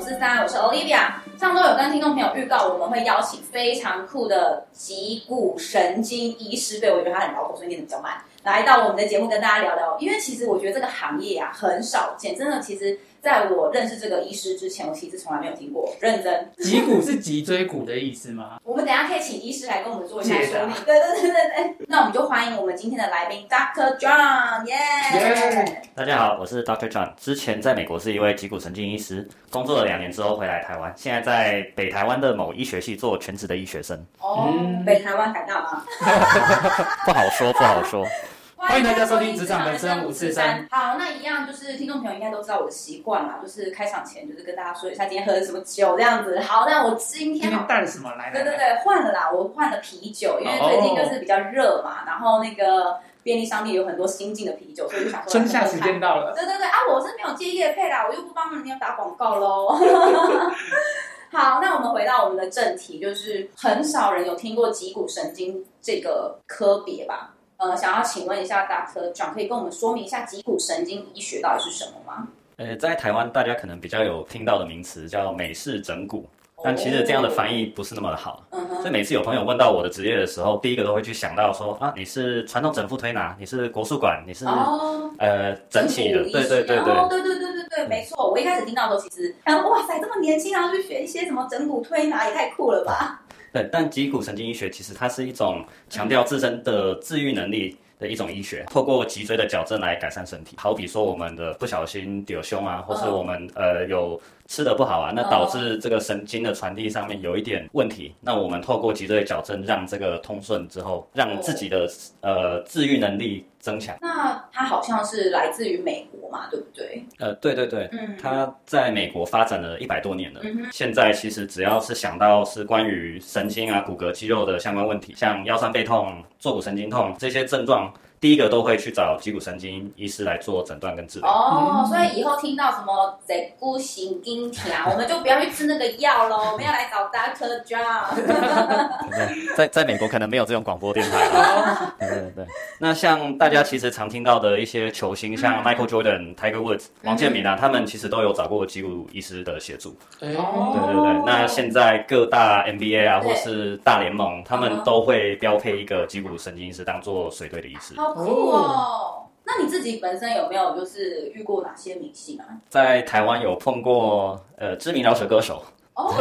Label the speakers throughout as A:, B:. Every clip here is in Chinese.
A: 四三，我是 Olivia。上周有跟听众朋友预告，我们会邀请非常酷的脊骨神经医师，对，我觉得他很老口，所以念的比较慢，来到我们的节目跟大家聊聊。因为其实我觉得这个行业啊很少见，真的，其实。在我认识这个医师之前，我其实从来没有听过。认真，
B: 脊骨是脊椎骨的意思吗？
A: 我们等一下可以请医师来跟我们做一下说明。对对对对对，那我们就欢迎我们今天的来宾，Dr. John，耶、yeah!！
C: 大家好，我是 Dr. John。之前在美国是一位脊骨神经医师，工作了两年之后回来台湾，现在在北台湾的某医学系做全职的医学生。
A: 哦，嗯、北台湾敢大吗？
C: 不好说，不好说。
B: 欢迎大家收听《职场人生五四三》。
A: 好，那一样就是听众朋友应该都知道我的习惯啦，就是开场前就是跟大家说一下今天喝的什么酒这样子。好，那我今天
B: 今天带了什么来？
A: 对对对，换了啦，我换了啤酒，因为最近就是比较热嘛，然后那个便利商店有很多新进的啤酒，所以就想说
B: 春夏时间到了。
A: 对对对啊，我是没有接业配啦，我又不帮人家打广告喽。好，那我们回到我们的正题，就是很少人有听过脊骨神经这个科别吧。呃，想要请问一下，Dr. John，可以跟我们说明一下脊骨神经医学到底是什么吗？
C: 呃，在台湾大家可能比较有听到的名词叫美式整骨，但其实这样的翻译不是那么的好。所以每次有朋友问到我的职业的时候，第一个都会去想到说啊，你是传统整复推拿，你是国术馆，你是、哦、呃整体的，对对对对，
A: 哦、对对对对对，没错。我一开始听到的时候，其实，然后哇塞，这么年轻，然后去学一些什么整骨推拿，也太酷了吧？
C: 对，但脊骨神经医学其实它是一种强调自身的自愈能力的一种医学，透过脊椎的矫正来改善身体。好比说我们的不小心丢胸啊，或是我们呃有。吃的不好啊，那导致这个神经的传递上面有一点问题。那我们透过脊椎矫正，让这个通顺之后，让自己的呃治愈能力增强。
A: 那它好像是来自于美国嘛，对不对？
C: 呃，对对对，嗯，它在美国发展了一百多年了。嗯，现在其实只要是想到是关于神经啊、骨骼、肌肉的相关问题，像腰酸背痛、坐骨神经痛这些症状。第一个都会去找脊骨神经医师来做诊断跟治疗。
A: 哦，所以以后听到什么脊骨神经条，我们就不要去吃那个药喽，我们要来找 Doctor John。
C: 在在美国可能没有这种广播电台。哦、对对对。那像大家其实常听到的一些球星，像 Michael Jordan、Tiger Woods、王健民啊，他们其实都有找过脊骨医师的协助。哦。对对对。那现在各大 NBA 啊，或是大联盟，他们都会标配一个脊骨神经医师当做随队的医师。
A: 酷哦！那你自己本身有没有就是遇过哪些明星啊？
C: 在台湾有碰过呃知名饶舌歌手
A: 哦，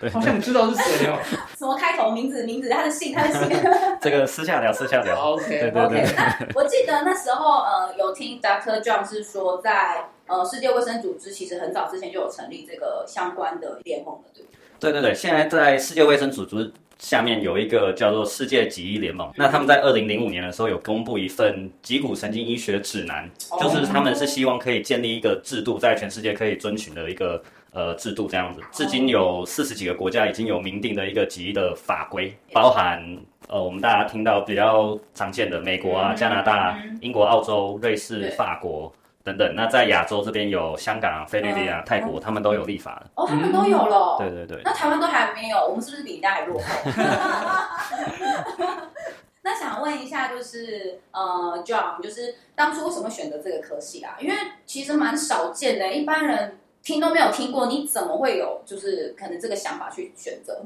B: 对，好像你知道是谁哦。
A: 什么开头名字名字他的姓他的姓？
C: 这个私下聊私下聊。
B: OK
C: 对对对。
A: Okay, 那我记得那时候呃有听 Dr. John 是说在呃世界卫生组织其实很早之前就有成立这个相关的联盟了，对不对？
C: 对对对，现在在世界卫生组织。下面有一个叫做世界脊医联盟，那他们在二零零五年的时候有公布一份脊骨神经医学指南，就是他们是希望可以建立一个制度，在全世界可以遵循的一个呃制度这样子。至今有四十几个国家已经有明定的一个脊医的法规，包含呃我们大家听到比较常见的美国啊、加拿大、英国、澳洲、瑞士、法国。等等，那在亚洲这边有香港、菲律宾啊、泰国，他们都有立法了。
A: 哦，他们都有了。
C: 对对对。
A: 那台湾都还没有，我们是不是比人家还落后？那想问一下，就是呃，John，就是当初为什么选择这个科系啊？因为其实蛮少见的，一般人听都没有听过，你怎么会有就是可能这个想法去选择？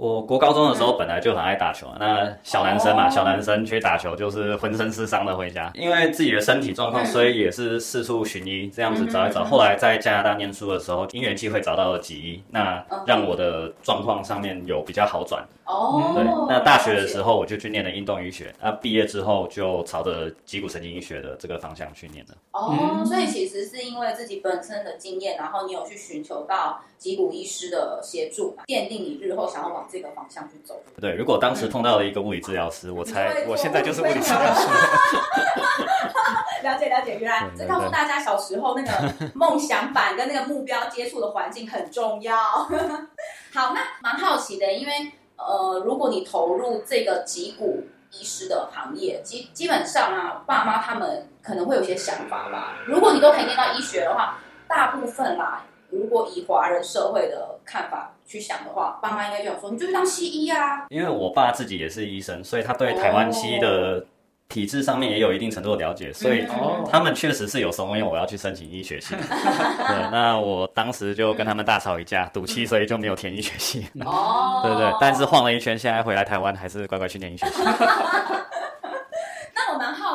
C: 我国高中的时候本来就很爱打球，那小男生嘛，小男生去打球就是浑身是伤的回家。因为自己的身体状况，所以也是四处寻医，这样子找一找。后来在加拿大念书的时候，因缘际会找到了脊医，那让我的状况上面有比较好转。哦，对，那大学的时候我就去念了运动医学，那毕业之后就朝着脊骨神经医学的这个方向去念了。
A: 哦，所以其实是因为自己本身的经验，然后你有去寻求到脊骨医师的协助，奠定你日后想要往这个方向去走。
C: 对，如果当时碰到了一个物理治疗师，我猜我现在就是物理治疗师。
A: 了解了解，原来这告诉大家小时候那个梦想版跟那个目标接触的环境很重要。好，那蛮好奇的，因为。呃，如果你投入这个脊骨医师的行业，基基本上啊，爸妈他们可能会有些想法吧。如果你都可以念到医学的话，大部分啦，如果以华人社会的看法去想的话，爸妈应该就想说，你就去当西医啊。
C: 因为我爸自己也是医生，所以他对台湾西医的体制上面也有一定程度的了解，所以他们确实是有怂恿我要去申请医学系。对，那我当时就跟他们大吵一架，赌气，所以就没有填医学系。哦，对对，但是晃了一圈，现在回来台湾还是乖乖去念医学系。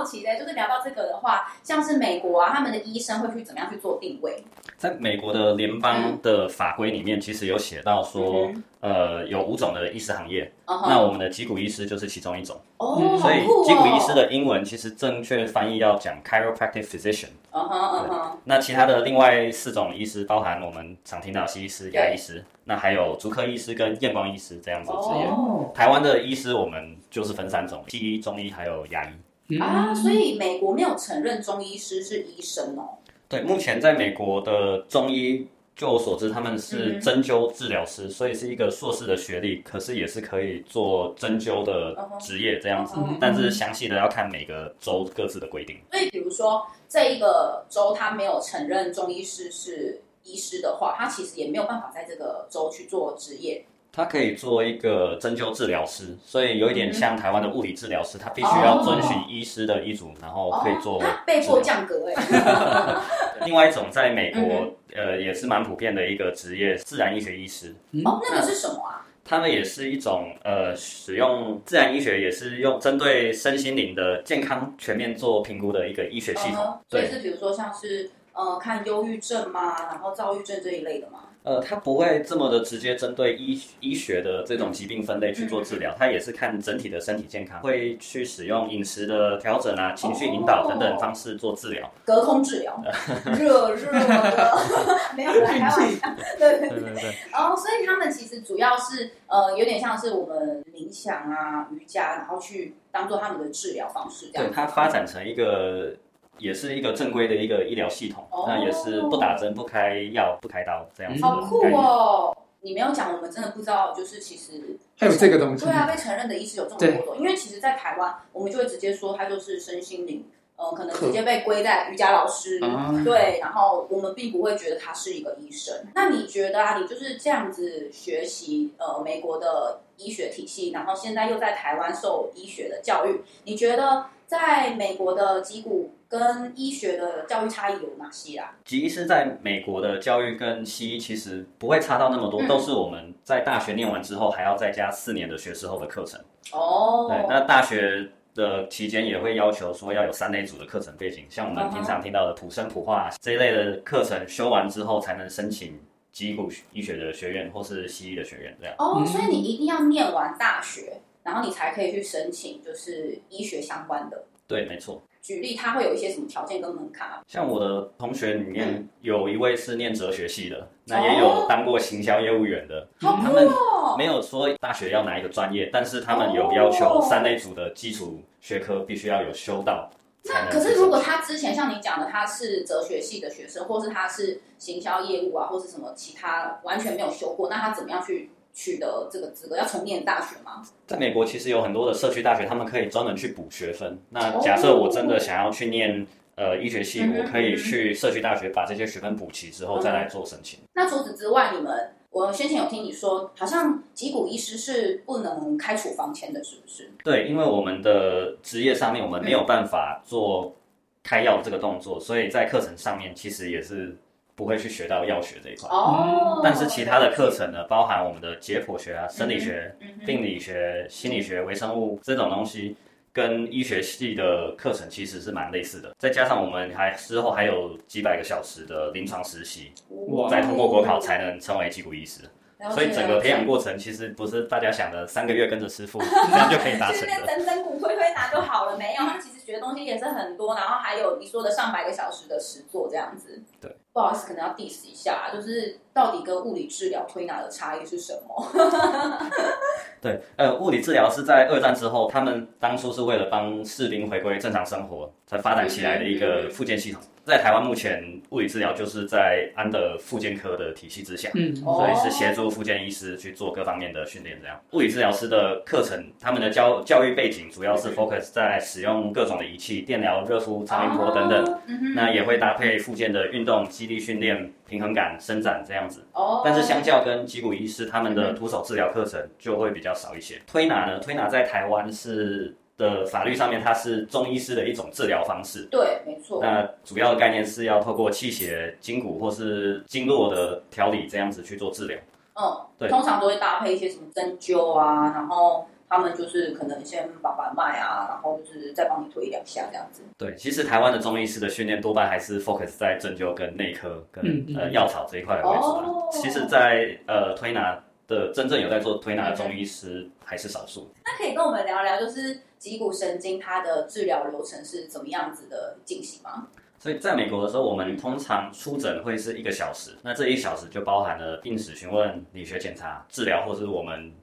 A: 就是聊到这个的话，像是美国啊，他们的医生会去怎么样去做定位？
C: 在美国的联邦的法规里面，其实有写到说，嗯、呃，有五种的医师行业，嗯、那我们的脊骨医师就是其中一种。哦，所以脊骨医师的英文其实正确翻译要讲 chiropractic physician。嗯哼嗯哼。那其他的另外四种医师，包含我们常听到的西医师、牙医师，那还有足科医师跟验光医师这样子的职业。哦。台湾的医师我们就是分三种：西医、中医还有牙医。
A: 嗯、啊，所以美国没有承认中医师是医生哦。
C: 对，目前在美国的中医，就我所知，他们是针灸治疗师，嗯、所以是一个硕士的学历，可是也是可以做针灸的职业这样子。嗯、但是详细的要看每个州各自的规定。
A: 所以，比如说这一个州他没有承认中医师是医师的话，他其实也没有办法在这个州去做职业。
C: 他可以做一个针灸治疗师，所以有一点像台湾的物理治疗师，他必须要遵循医师的医嘱，然后可以做。
A: 他被迫降格
C: 哎。另外一种在美国，呃，也是蛮普遍的一个职业，自然医学医师。
A: 哦，那个是什么啊？
C: 他们也是一种呃，使用自然医学，也是用针对身心灵的健康全面做评估的一个医学系统。
A: 对，是比如说像是呃，看忧郁症嘛，然后躁郁症这一类的嘛。
C: 呃，他不会这么的直接针对医医学的这种疾病分类去做治疗，它也是看整体的身体健康，会去使用饮食的调整啊、情绪引导等等方式做治疗。
A: 隔空治疗，热热的，没有开玩笑，对对对对。然后，所以他们其实主要是呃，有点像是我们冥想啊、瑜伽，然后去当做他们的治疗方式这样。
C: 对，它发展成一个。也是一个正规的一个医疗系统，哦、那也是不打针、不开药、不开刀这样子。
A: 好酷哦！你没有讲，我们真的不知道，就是其实
B: 还有这个东西。
A: 对啊，被承认的医师有这种活动。因为其实，在台湾，我们就会直接说他就是身心灵，呃，可能直接被归在瑜伽老师。可对，然后我们并不会觉得他是一个医生。那你觉得啊，你就是这样子学习呃美国的医学体系，然后现在又在台湾受医学的教育，你觉得在美国的脊骨跟医学的教育差异有哪些啊？
C: 脊医师在美国的教育跟西医其实不会差到那么多，嗯、都是我们在大学念完之后还要再加四年的学士后的课程。哦，对，那大学的期间也会要求说要有三类组的课程背景，像我们平常听到的普生普化这一类的课程修完之后，才能申请脊骨医学的学院或是西医的学院这样。
A: 哦，所以你一定要念完大学，然后你才可以去申请就是医学相关的。
C: 对，没错。
A: 举例，他会有一些什么条件跟门槛啊？
C: 像我的同学里面有一位是念哲学系的，嗯、那也有当过行销业务员的。哦、他们没有说大学要哪一个专业，但是他们有要求三类组的基础学科必须要有修到。
A: 那可是如果他之前像你讲的，他是哲学系的学生，或是他是行销业务啊，或是什么其他完全没有修过，那他怎么样去？取得这个资格要重念大学吗？
C: 在美国，其实有很多的社区大学，他们可以专门去补学分。那假设我真的想要去念呃医学系，嗯、我可以去社区大学把这些学分补齐之后再来做申请。
A: 那除此之外，你们我先前有听你说，好像脊骨医师是不能开处方签的，是不是？
C: 对，因为我们的职业上面，我们没有办法做开药这个动作，嗯、所以在课程上面其实也是。不会去学到药学这一块，哦，但是其他的课程呢，包含我们的解剖学啊、生理学、病理学、心理学、微生物这种东西，跟医学系的课程其实是蛮类似的。再加上我们还之后还有几百个小时的临床实习，哇再通过国考才能成为脊骨医师。所以整个培养过程其实不是大家想的三个月跟着师傅 这样就可以达成的。
A: 整整骨推推拿就好了，没有，他其实学的东西也是很多，然后还有你说的上百个小时的实作这样子。
C: 对。
A: 不好意思，可能要 diss 一下，就是到底跟物理治疗推拿的差异是什么？
C: 对，呃，物理治疗是在二战之后，他们当初是为了帮士兵回归正常生活才发展起来的一个复健系统。在台湾目前，物理治疗就是在安德复健科的体系之下，嗯，所以是协助复健医师去做各方面的训练。这样，物理治疗师的课程，他们的教教育背景主要是 focus 在使用各种的仪器，电疗、热敷、超音波等等。哦嗯、那也会搭配复健的运动、肌力训练、平衡感、伸展这样子。哦，但是相较跟脊骨医师他们的徒手治疗课程就会比较少一些。推拿呢，推拿在台湾是。的法律上面，它是中医师的一种治疗方式。
A: 对，没错。
C: 那主要的概念是要透过气血、筋骨或是经络的调理，这样子去做治疗。
A: 嗯，
C: 对。
A: 通常都会搭配一些什么针灸啊，然后他们就是可能先把把脉啊，然后就是再帮你推两下这样子。
C: 对，其实台湾的中医师的训练多半还是 focus 在针灸跟内科跟、呃药草这一块为主。哦。其实在，在呃推拿的真正有在做推拿的中医师还是少数。
A: 那可以跟我们聊聊，就是脊骨神经它的治疗流程是怎么样子的进行吗？
C: 所以在美国的时候，我们通常出诊会是一个小时，那这一小时就包含了病史询问、理学检查、治疗，或是我们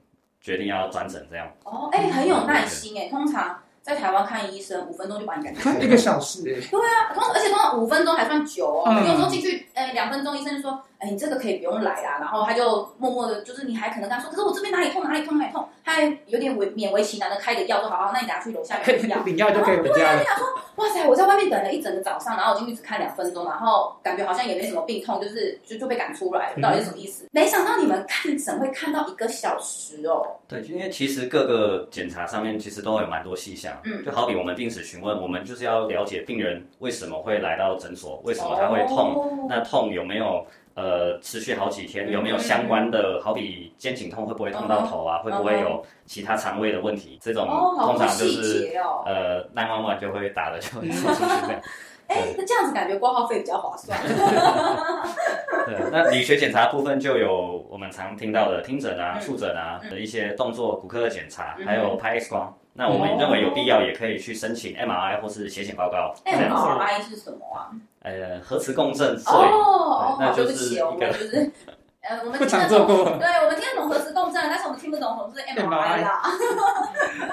C: 决定要转诊这样。
A: 哦，哎、欸，很有耐心哎，通常。在台湾看医生，五分钟就把你赶出来。
B: 一个小时哎。
A: 对啊，通而且通常五分钟还算久哦。嗯、有时候进去，两分钟，医生就说，你这个可以不用来啦。然后他就默默的，就是你还可能跟他说，可是我这边哪里痛，哪里痛，哪里痛，他还有点为勉为其难的开个药，说好好，那你拿去楼下领药，
B: 领药就可以回家了。
A: 对啊，他说，哇塞，我在外面等了一整个早上，然后我进去只看两分钟，然后感觉好像也没什么病痛，就是就就被赶出来了，到底是什么意思？嗯、没想到你们看诊会看到一个小时哦。
C: 对，因为其实各个检查上面其实都会有蛮多细项，嗯，就好比我们。病史询问，我们就是要了解病人为什么会来到诊所，为什么他会痛，oh. 那痛有没有呃持续好几天，有没有相关的，好比肩颈痛会不会痛到头啊，uh. 会不会有其他肠胃的问题？Uh. 这种通常就是、oh, 呃911就会打了就出去这样。
A: 哎、欸，那这样子感觉挂号费比较划算。
C: 对，那理学检查部分就有我们常听到的听诊啊、触诊啊的一些动作、骨科的检查，还有拍 X 光。那我们认为有必要，也可以去申请 MRI 或是血检报告。
A: MRI 是什么啊？
C: 呃，核磁共振。
A: 哦，
C: 那就是一个，
A: 我们就是，呃，我们 听得懂，对，我们听得懂核磁共振，但是我们听不懂什么是 MRI 啦。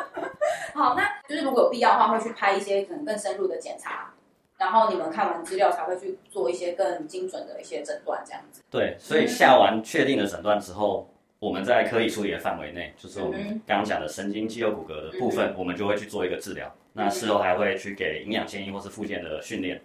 A: 好，那就是如果有必要的话，会去拍一些可能更深入的检查，然后你们看完资料才会去做一些更精准的一些诊断，这样子。
C: 对，所以下完确定的诊断之后。我们在可以处理的范围内，就是我们刚刚讲的神经、肌肉、骨骼的部分，我们就会去做一个治疗。那事后还会去给营养建议或是复健的训练。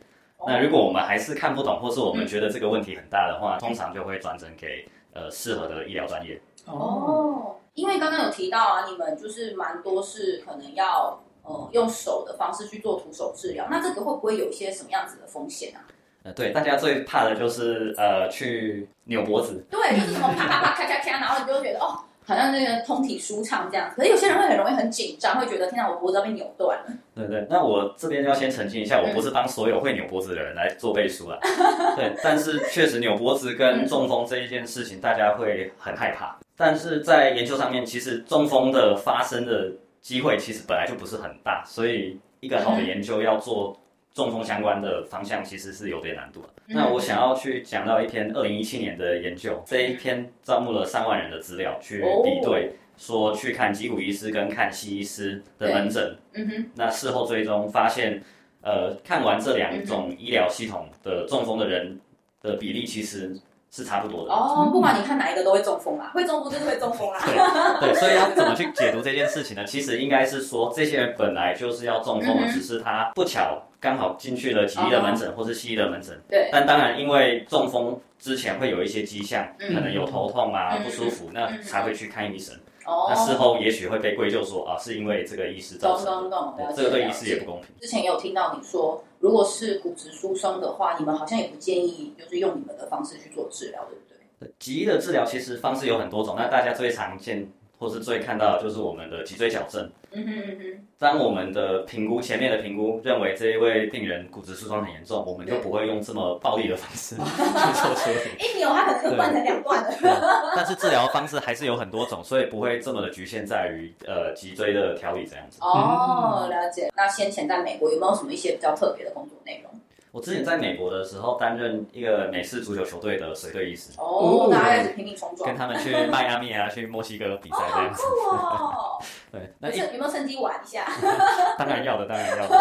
C: 那如果我们还是看不懂，或是我们觉得这个问题很大的话，通常就会转诊给呃适合的医疗专业。
A: 哦，因为刚刚有提到啊，你们就是蛮多是可能要呃用手的方式去做徒手治疗，那这个会不会有一些什么样子的风险啊？
C: 呃，对，大家最怕的就是呃去扭脖子，
A: 对，就是什么啪啪啪咔咔咔，然后你就会觉得哦，好像那个通体舒畅这样。可是有些人会很容易很紧张，会觉得天哪，我脖子要被扭断了。
C: 对对，那我这边要先澄清一下，我不是帮所有会扭脖子的人来做背书了。对，但是确实扭脖子跟中风这一件事情，大家会很害怕。但是在研究上面，其实中风的发生的机会其实本来就不是很大，所以一个好的研究要做。中风相关的方向其实是有点难度的。那我想要去讲到一篇二零一七年的研究，这一篇招募了三万人的资料去比对，说去看脊骨医师跟看西医师的门诊。嗯哼。那事后追踪发现，呃，看完这两种医疗系统的中风的人的比例其实是差不多的。
A: 哦，不管你看哪一个都会中风啊，会中风就是会中风啦。
C: 对，对，所以要怎么去解读这件事情呢？其实应该是说，这些人本来就是要中风的，只是他不巧。刚好进去了脊医的门诊，或是西医的门诊。
A: 对。
C: 但当然，因为中风之前会有一些迹象，可能有头痛啊、不舒服，那才会去看医生。哦。那事后也许会被归咎说啊，是因为这个医师造成的。这个对医师也不公平。
A: 之前也有听到你说，如果是骨质疏松的话，你们好像也不建议，就是用你们的方式去做治疗，对不对？
C: 对，脊医的治疗其实方式有很多种，那大家最常见。或是最看到的就是我们的脊椎矫正。嗯哼嗯哼。当我们的评估前面的评估认为这一位病人骨质疏松很严重，我们就不会用这么暴力的方式 去做处理。
A: 一扭它可能断成两段了。
C: 但是治疗方式还是有很多种，所以不会这么的局限在于呃脊椎的调理这样子。
A: 哦，了解。那先前在美国有没有什么一些比较特别的工作内容？
C: 我之前在美国的时候，担任一个美式足球球队的随队医师。
A: 哦，大家开始拼命冲撞，
C: 跟他们去迈阿密啊，去墨西哥比赛这样子。
A: 哦，好酷哦！
C: 对，
A: 那有没有趁机玩一下？
C: 当然要的，当然要的。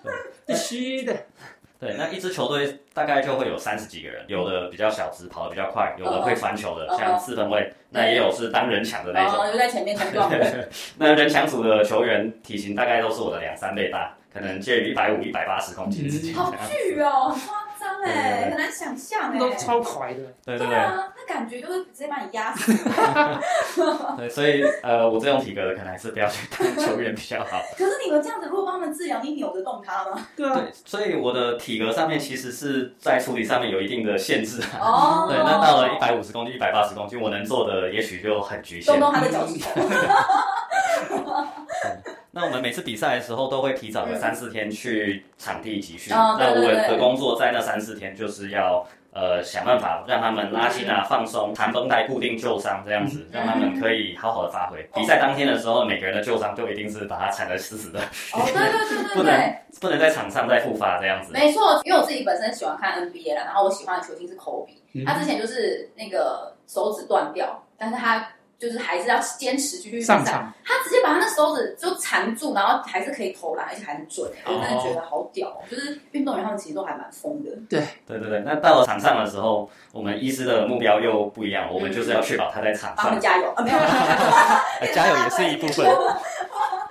B: 必须的。
C: 对，那一支球队大概就会有三十几个人，有的比较小只，跑得比较快，有的会传球的，像四分卫，那也有是当人墙的那种，
A: 就在前面冲撞。
C: 那人墙组的球员体型大概都是我的两三倍大。可能介于一百五、一百八十公斤之间。
A: 好巨哦，很夸张哎，很难想象哎。
B: 都超快的。
C: 对对对。
A: 那那感觉就是直接把你压死。
C: 对，所以呃，我这种体格的可能还是不要去当球员比较好。
A: 可是你们这样子，如果帮他们治疗，你扭得动他吗？
B: 对啊。
C: 对，所以我的体格上面其实是在处理上面有一定的限制。
A: 哦。
C: 对，那到了一百五十公斤、一百八十公斤，我能做的也许就很局限。
A: 动动他的脚趾头。
C: 那我们每次比赛的时候都会提早个三四天去场地集训。
A: 哦、
C: 那我的工作在那三四天就是要呃想办法让他们拉筋啊、放松、缠绷带、固定旧伤这样子，让他们可以好好的发挥。嗯、比赛当天的时候，每个人的旧伤就一定是把它缠得死死的。
A: 哦，对对对对对。
C: 不能不能在场上再复发这样子。
A: 没错，因为我自己本身喜欢看 NBA 啦，然后我喜欢的球星是科比，嗯、他之前就是那个手指断掉，但是他。就是还是要坚持继续上场，他直接把他那手指就缠住，然后还是可以投篮，而且还很准。我真的觉得好屌，哦，就是运动员他们其实都还蛮疯的。对
C: 对对对，那到了场上的时候，我们医师的目标又不一样，我们就是要确保他在场上。
A: 帮他们加油啊！没有，
C: 加油也是一部分。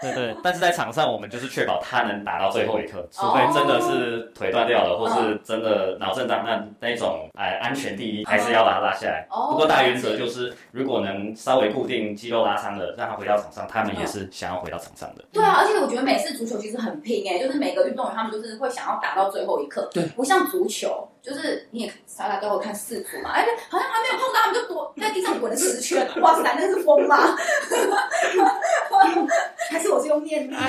C: 对对，但是在场上，我们就是确保他能打到最后一刻，除非真的是腿断掉了，或是真的脑震荡，那那种哎安全第一，还是要把他拉下来。不过大原则就是，如果能稍微固定肌肉拉伤的，让他回到场上，他们也是想要回到场上的。
A: 对啊，而且我觉得美式足球其实很拼哎，就是每个运动员他们就是会想要打到最后一刻，对，不像足球，就是你也大家都会看四组嘛，哎，好像还没有碰到，他们就躲在地上滚了十圈，哇塞，那是疯吗？还是我是用念的，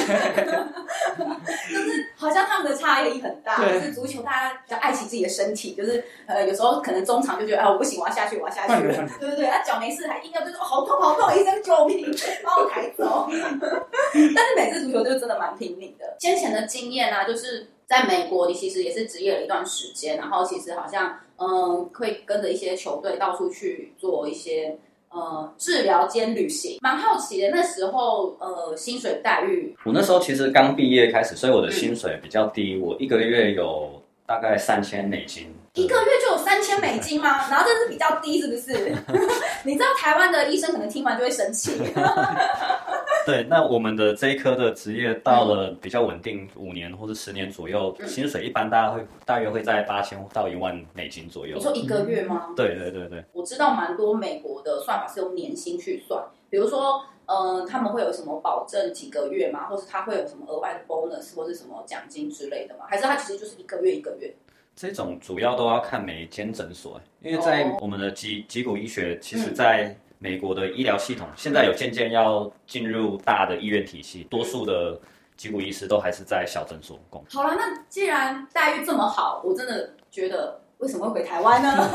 A: 就是好像他们的差异很大。就是足球，大家比较爱惜自己的身体，就是呃，有时候可能中场就觉得，啊，我不行，我要下去，我要下去。对对对，他脚没事，还硬要就说好痛好痛，医生救命，把我抬走。但是每次足球就真的蛮拼命的。先前的经验啊，就是在美国，你其实也是职业了一段时间，然后其实好像嗯，会跟着一些球队到处去做一些。呃，治疗兼旅行，蛮好奇的。那时候，呃，薪水待遇，
C: 我那时候其实刚毕业开始，所以我的薪水比较低，嗯、我一个月有大概三千美金。
A: 一个月就有三千美金吗？然后这是比较低，是不是？你知道台湾的医生可能听完就会生气。
C: 对，那我们的这一科的职业到了比较稳定五年或者十年左右，嗯、薪水一般大家会大约会在八千到一万美金左右。
A: 你说一个月吗？
C: 嗯、对对对对。
A: 我知道蛮多美国的算法是用年薪去算，比如说，呃，他们会有什么保证几个月吗？或是他会有什么额外的 bonus 或是什么奖金之类的吗？还是他其实就是一个月一个月？
C: 这种主要都要看每一间诊所，因为在我们的脊脊骨医学，其实在。美国的医疗系统现在有渐渐要进入大的医院体系，多数的脊骨医师都还是在小诊所工作。
A: 好了，那既然待遇这么好，我真的觉得。为什么会回台湾呢？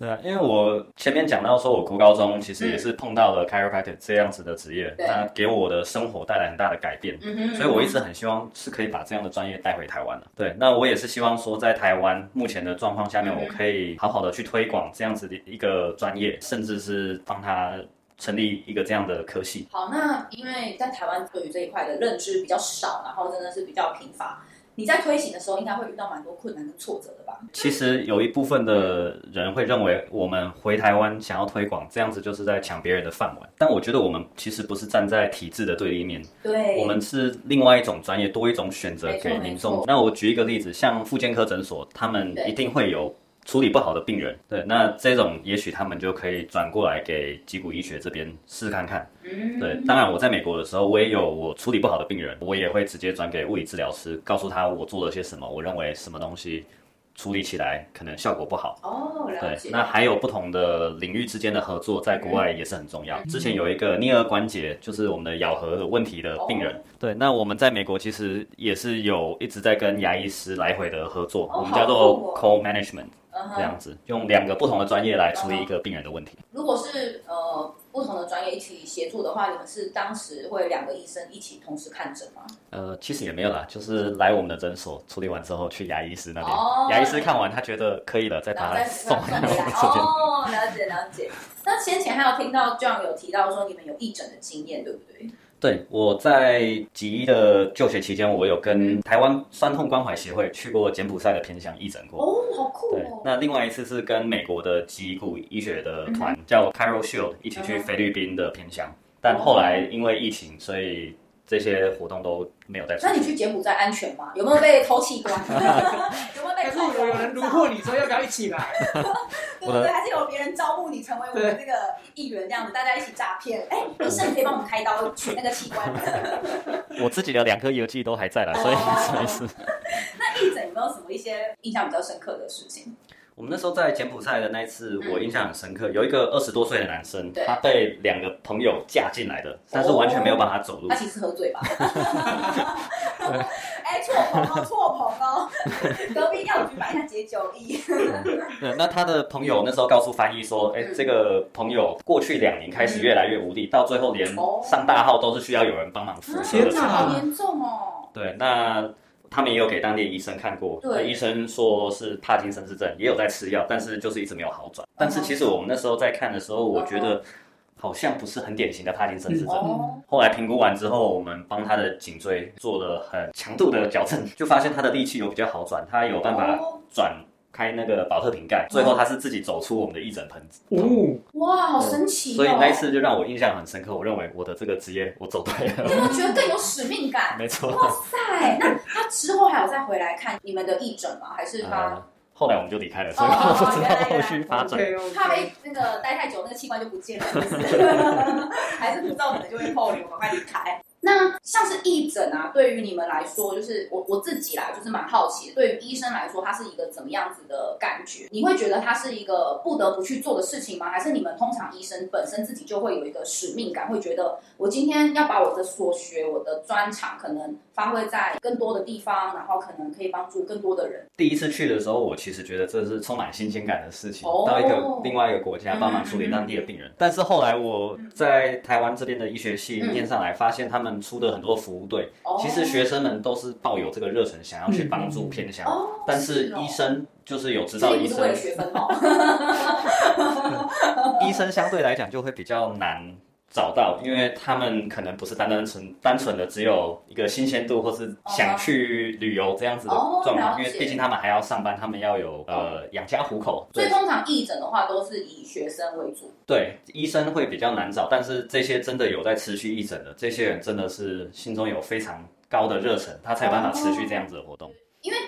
C: 对啊，因为我前面讲到说，我国高中其实也是碰到了 chiropractor 这样子的职业，那、嗯、给我的生活带来很大的改变，所以我一直很希望是可以把这样的专业带回台湾的。对，那我也是希望说，在台湾目前的状况下面，我可以好好的去推广这样子的一个专业，甚至是帮他成立一个这样的科系。
A: 好，那因为在台湾对于这一块的认知比较少，然后真的是比较贫乏。你在推行的时候，应该会遇到蛮多困难跟挫折的吧？
C: 其实有一部分的人会认为，我们回台湾想要推广这样子，就是在抢别人的饭碗。但我觉得我们其实不是站在体制的对立面，
A: 对，
C: 我们是另外一种专业，多一种选择给民众。那我举一个例子，像妇健科诊所，他们一定会有。处理不好的病人，对，那这种也许他们就可以转过来给脊骨医学这边试试看看。嗯，对，当然我在美国的时候，我也有我处理不好的病人，我也会直接转给物理治疗师，告诉他我做了些什么，我认为什么东西处理起来可能效果不好。
A: 哦。
C: 对，那还有不同的领域之间的合作，在国外也是很重要。嗯，之前有一个颞颌关节，就是我们的咬合有问题的病人，哦，对，那我们在美国其实也是有一直在跟牙医师来回的合作，哦，我们叫做 co-management。这样子，用两个不同的专业来处理一个病人的问题。
A: 如果是呃不同的专业一起协助的话，你们是当时会两个医生一起同时看诊吗？
C: 呃，其实也没有啦，就是来我们的诊所处理完之后，去牙医师那边，哦、牙医师看完他觉得可以了，再把他送回来。
A: 哦，了解了解。那先前还有听到 John 有提到说你们有义诊的经验，对不对？
C: 对，我在吉医的就学期间，我有跟台湾酸痛关怀协会去过柬埔寨的偏乡义诊过。
A: 哦，好酷哦！
C: 对，那另外一次是跟美国的脊骨医学的团、嗯、叫 Cairo Shield 一起去菲律宾的偏乡，嗯、但后来因为疫情，所以这些活动都没有在。
A: 那你去柬埔寨安全吗？有没有被偷器官？有没有被偷？
B: 有人虏获你说要不要一起
C: 来？
A: 对对对，还是有别人招募你成为我们这个议员这样子，大家一起诈骗。哎，医生可以帮我们开刀取那个器官。
C: 我自己的两颗邮寄都还在了，所以没事。
A: 那义诊有没有什么一些印象比较深刻的事情？
C: 我们那时候在柬埔寨的那一次，我印象很深刻。有一个二十多岁的男生，他被两个朋友架进来的，但是完全没有办法走路。
A: 他其实喝醉吧？哎，错棚哦，错棚哦，隔壁药局买一下解酒液。
C: 对，那他的朋友那时候告诉翻译说：“哎，这个朋友过去两年开始越来越无力，到最后连上大号都是需要有人帮忙扶车的程度。”
A: 好严重哦。
C: 对，那。他们也有给当地医生看过，对，医生说是帕金森氏症，也有在吃药，但是就是一直没有好转。但是其实我们那时候在看的时候，我觉得好像不是很典型的帕金森氏症。后来评估完之后，我们帮他的颈椎做了很强度的矫正，就发现他的力气有比较好转，他有办法转。开那个保特瓶盖，最后他是自己走出我们的义诊盆子。
A: 哦，哇，好神奇！
C: 所以那一次就让我印象很深刻。我认为我的这个职业我走对了。
A: 你有没有觉得更有使命感？
C: 没错。
A: 哇塞，那他之后还有再回来看你们的义诊吗？还是他？
C: 后来我们就离开了，所以我不知道后续发展。
A: 怕被那个待太久，那个器官就不见了，还是不知道可能就会扣留，赶快离开。那像是义诊啊，对于你们来说，就是我我自己啦，就是蛮好奇的。对于医生来说，它是一个怎么样子的感觉？你会觉得它是一个不得不去做的事情吗？还是你们通常医生本身自己就会有一个使命感，会觉得我今天要把我的所学、我的专长，可能发挥在更多的地方，然后可能可以帮助更多的人。
C: 第一次去的时候，我其实觉得这是充满新鲜感的事情，哦、到一个另外一个国家帮忙处理当地的病人。嗯、但是后来我在台湾这边的医学系念上来，发现他们出的很多服务队，其实学生们都是抱有这个热忱，想要去帮助偏乡。但是医生就是有执照医生，医生相对来讲就会比较难找到，因为他们可能不是单单纯单纯的只有一个新鲜度，或是想去旅游这样子的状况。因为毕竟他们还要上班，他们要有呃养家糊口。
A: 所以通常义诊的话都是以学生为主。
C: 对，医生会比较难找，但是这些真的有在持续义诊的这些人，真的是心中有非常高的热忱，他才有办法持续这样子的活
A: 动。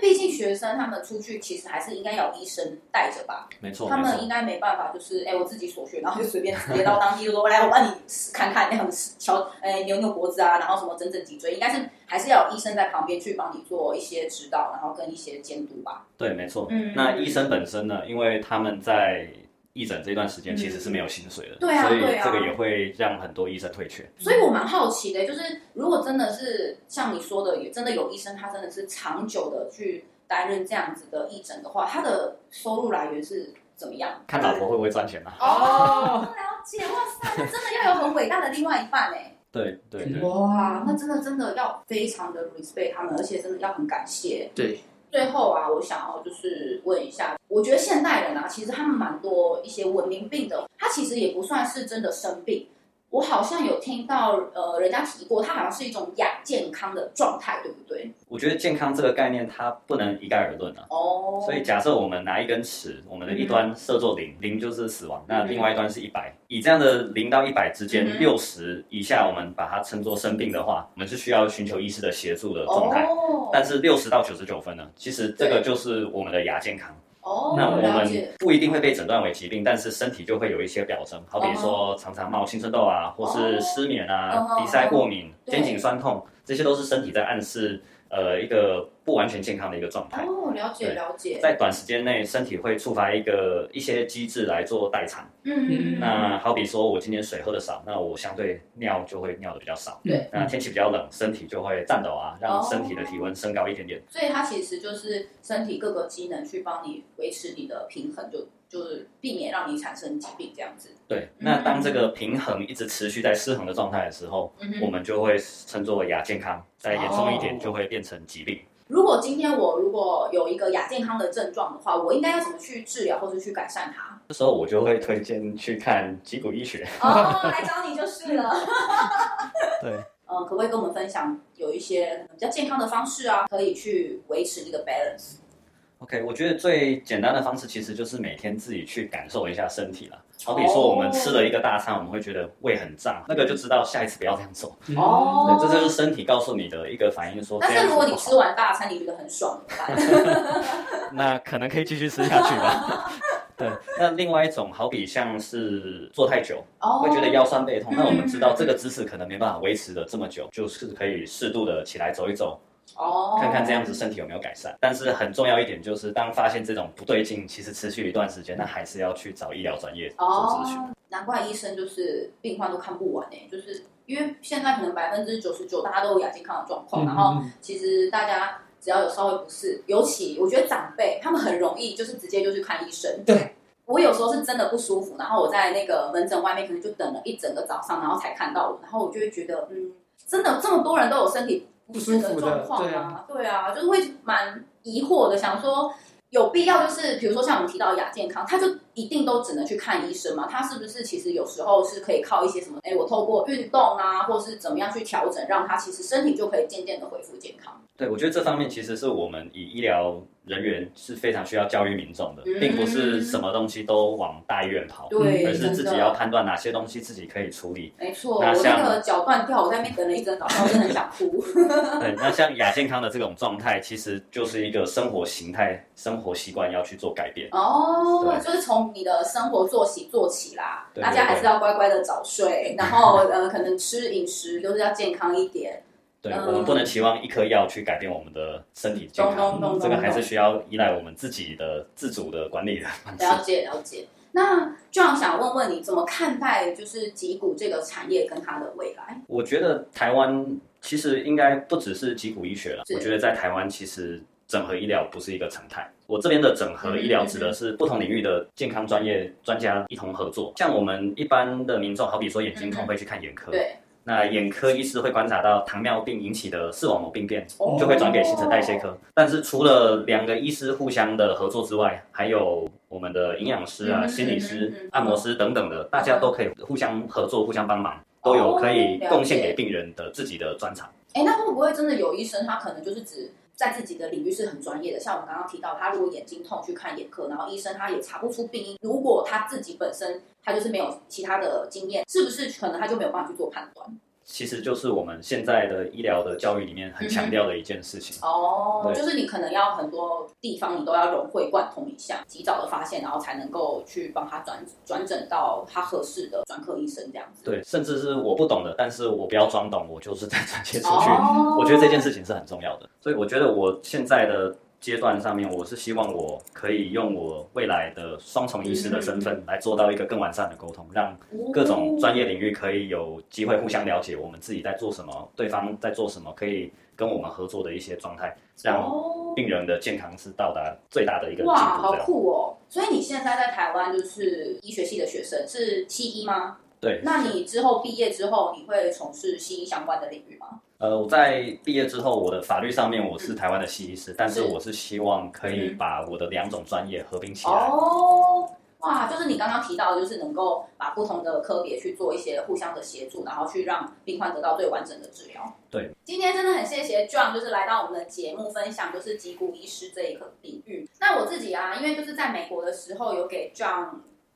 A: 毕竟学生他们出去其实还是应该有医生带着吧，
C: 没错，
A: 他们应该没办法，就是哎，我自己所学，然后就随便直接到当地就说，来，我帮你看看那样敲，哎，扭扭脖子啊，然后什么整整脊椎，应该是还是要有医生在旁边去帮你做一些指导，然后跟一些监督吧。
C: 对，没错。嗯，那医生本身呢，因为他们在。义诊这段时间其实是没有薪水的，
A: 对啊，
C: 所以这个也会让很多医生退却。
A: 所以我蛮好奇的，就是如果真的是像你说的，也真的有医生，他真的是长久的去担任这样子的义诊的话，他的收入来源是怎么样？
C: 看老婆会不会赚钱啊？
A: 哦，了解，哇塞，那真的要有很伟大的另外一半 哎。
C: 对对对，
A: 哇，那真的真的要非常的 respect 他们，而且真的要很感谢。
B: 对。
A: 最后啊，我想要就是问一下，我觉得现代人啊，其实他们蛮多一些文明病的，他其实也不算是真的生病。我好像有听到，呃，人家提过，它好像是一种亚健康的状态，对不对？
C: 我觉得健康这个概念，它不能一概而论啊。哦。所以假设我们拿一根尺，我们的一端设作零，零就是死亡，那另外一端是一百，以这样的零到一百之间，六十以下，我们把它称作生病的话，我们是需要寻求医师的协助的状态。哦。但是六十到九十九分呢，其实这个就是我们的亚健康。
A: 哦，
C: 那我们不一定会被诊断为疾病，但是身体就会有一些表征，好比说常常冒青春痘啊，或是失眠啊，鼻塞过敏、肩颈酸痛，这些都是身体在暗示。呃，一个不完全健康的一个状态。
A: 哦，了解了解。
C: 在短时间内，身体会触发一个一些机制来做代偿。
A: 嗯嗯。
C: 那好比说，我今天水喝的少，那我相对尿就会尿的比较少。
A: 对。
C: 那天气比较冷，身体就会颤抖啊，让身体的体温升高一点点。
A: 所以它其实就是身体各个机能去帮你维持你的平衡，就就是避免让你产生疾病这样子。
C: 对。那当这个平衡一直持续在失衡的状态的时候，我们就会称作亚健康。再严重一点，就会变成疾病。
A: 如果今天我如果有一个亚健康的症状的话，我应该要怎么去治疗或者去改善它？
C: 这时候我就会推荐去看脊骨医学。
A: 哦，来找你就是了。
C: 对。
A: 嗯，可不可以跟我们分享有一些比较健康的方式啊，可以去维持这个
C: balance？OK，我觉得最简单的方式其实就是每天自己去感受一下身体了。好比说，我们吃了一个大餐，我们会觉得胃很胀，那个就知道下一次不要这样做。哦，对，这就是身体告诉你的一个反应，说。
A: 但是如果你吃完大餐，你觉得很爽？
C: 那可能可以继续吃下去吧。对，那另外一种，好比像是坐太久，
A: 哦，
C: 会觉得腰酸背痛。
A: 嗯
C: 那我们知道这个姿势可能没办法维持的这么久，就是可以适度的起来走一走，
A: 哦，
C: 看看这样子身体有没有改善。但是很重要一点就是，当发现这种不对劲，其实持续一段时间，那还是要去找医疗专业做咨询。
A: 哦，难怪医生就是病患都看不完呢，就是因为现在可能百分之九十九大家都有亚健康的状况，
B: 嗯
A: 然后其实大家只要有稍微不适，尤其我觉得长辈他们很容易就是直接就去看医生。
B: 对，
A: 我有时候是真的不舒服，然后我在那个门诊外面可能就等了一整个早上，然后才看到我，然后我就会觉得，嗯，真的这么多人都有身体不适的状况啊？对啊，就是会蛮疑惑的，想说有必要就是比如说像我们提到亚健康，他就一定都只能去看医生吗？他是不是其实有时候是可以靠一些什么？哎，我透过运动啊，或是怎么样去调整，让他其实身体就可以渐渐的恢复健康。
C: 对，我觉得这方面其实是我们以医疗人员是非常需要教育民众的，并不是什么东西都往大医院跑，
A: 对，
C: 而是自己要判断哪些东西自己可以处理。
A: 没错，我那个脚断掉，我在那边等了一整早上，我真的很想哭。
C: 对，那像亚健康的这种状态，其实就是一个生活形态、生活习惯要去做改变。
A: 哦，就是从你的生活作息做起啦，
C: 对对对，
A: 大家还是要乖乖的早睡，然后呃，可能吃饮食都是要健康一点。
C: 对，我们不能期望一颗药去改变我们的身体健康，嗯、这个还是需要依赖我们自己的自主的管理的方式。
A: 了解了解。那 John 想问问你，怎么看待就是脊骨这个产业跟它的未来？
C: 我觉得台湾其实应该不只是脊骨医学了，我觉得在台湾其实整合医疗不是一个常态。我这边的整合医疗指的是不同领域的健康专业专家一同合作，像我们一般的民众，好比说眼睛痛会去看眼科，
A: 嗯、对。
C: 那眼科医师会观察到糖尿病引起的视网膜病变，就会转给新陈代谢科。Oh. 但是除了两个医师互相的合作之外，还有我们的营养师啊、mm -hmm. 心理师、按摩师等等的，大家都可以互相合作、互相帮忙，都有可以贡献给病人的自己的专长。
A: 哎、oh, 欸，那会不会真的有医生他可能就是指？在自己的领域是很专业的，像我们刚刚提到，他如果眼睛痛去看眼科，然后医生他也查不出病因，如果他自己本身他就是没有其他的经验，是不是可能他就没有办法去做判断？
C: 其实就是我们现在的医疗的教育里面很强调的一件事情。
A: 哦、嗯，就是你可能要很多地方你都要融会贯通一下，及早的发现，然后才能够去帮他转转诊到他合适的专科医生这样子。
C: 对，甚至是我不懂的，但是我不要装懂，我就是在转接出去、哦。我觉得这件事情是很重要的，所以我觉得我现在的。阶段上面，我是希望我可以用我未来的双重医师的身份来做到一个更完善的沟通，让各种专业领域可以有机会互相了解，我们自己在做什么，对方在做什么，可以跟我们合作的一些状态，让病人的健康是到达最大的一个。
A: 哇，好酷哦！所以你现在在台湾就是医学系的学生，是西医吗？
C: 对。
A: 那你之后毕业之后，你会从事西医相关的领域吗？
C: 呃，我在毕业之后，我的法律上面我是台湾的西医师，但是我是希望可以把我的两种专业合并起来。
A: 哦，哇，就是你刚刚提到的，就是能够把不同的科别去做一些互相的协助，然后去让病患得到最完整的治疗。
C: 对，
A: 今天真的很谢谢 John，就是来到我们的节目分享，就是脊骨医师这一个领域。那我自己啊，因为就是在美国的时候有给 John。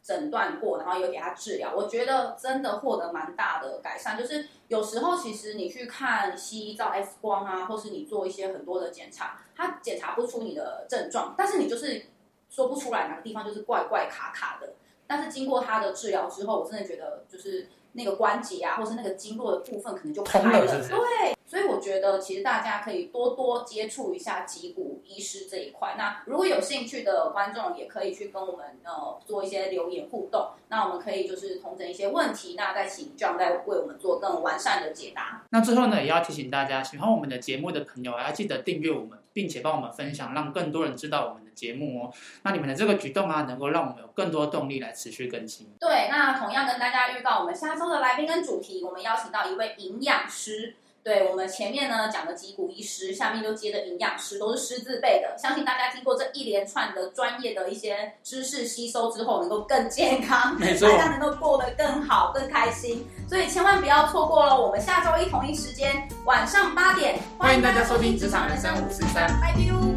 A: 诊断过，然后有给他治疗，我觉得真的获得蛮大的改善。就是有时候其实你去看西医照 X 光啊，或是你做一些很多的检查，他检查不出你的症状，但是你就是说不出来哪个地方就是怪怪卡卡的。但是经过他的治疗之后，我真的觉得就是那个关节啊，或是那个经络的部分可能就开了，
B: 了是是，
A: 对。所以我觉得，其实大家可以多多接触一下脊骨医师这一块。那如果有兴趣的观众，也可以去跟我们呃做一些留言互动。那我们可以就是同整一些问题，那再请 John 再为我们做更完善的解答。
B: 那最后呢，也要提醒大家，喜欢我们的节目的朋友，要记得订阅我们，并且帮我们分享，让更多人知道我们的节目哦。那你们的这个举动啊，能够让我们有更多动力来持续更新。
A: 对，那同样跟大家预告，我们下周的来宾跟主题，我们邀请到一位营养师。对，我们前面呢讲的脊骨医师，下面就接着营养师，都是师字辈的。相信大家经过这一连串的专业的一些知识吸收之后，能够更健康，大家能够过得更好、更开心。所以千万不要错过了，我们下周一同一时间晚上八点，欢迎大家收听《职场人生五四三》，拜拜。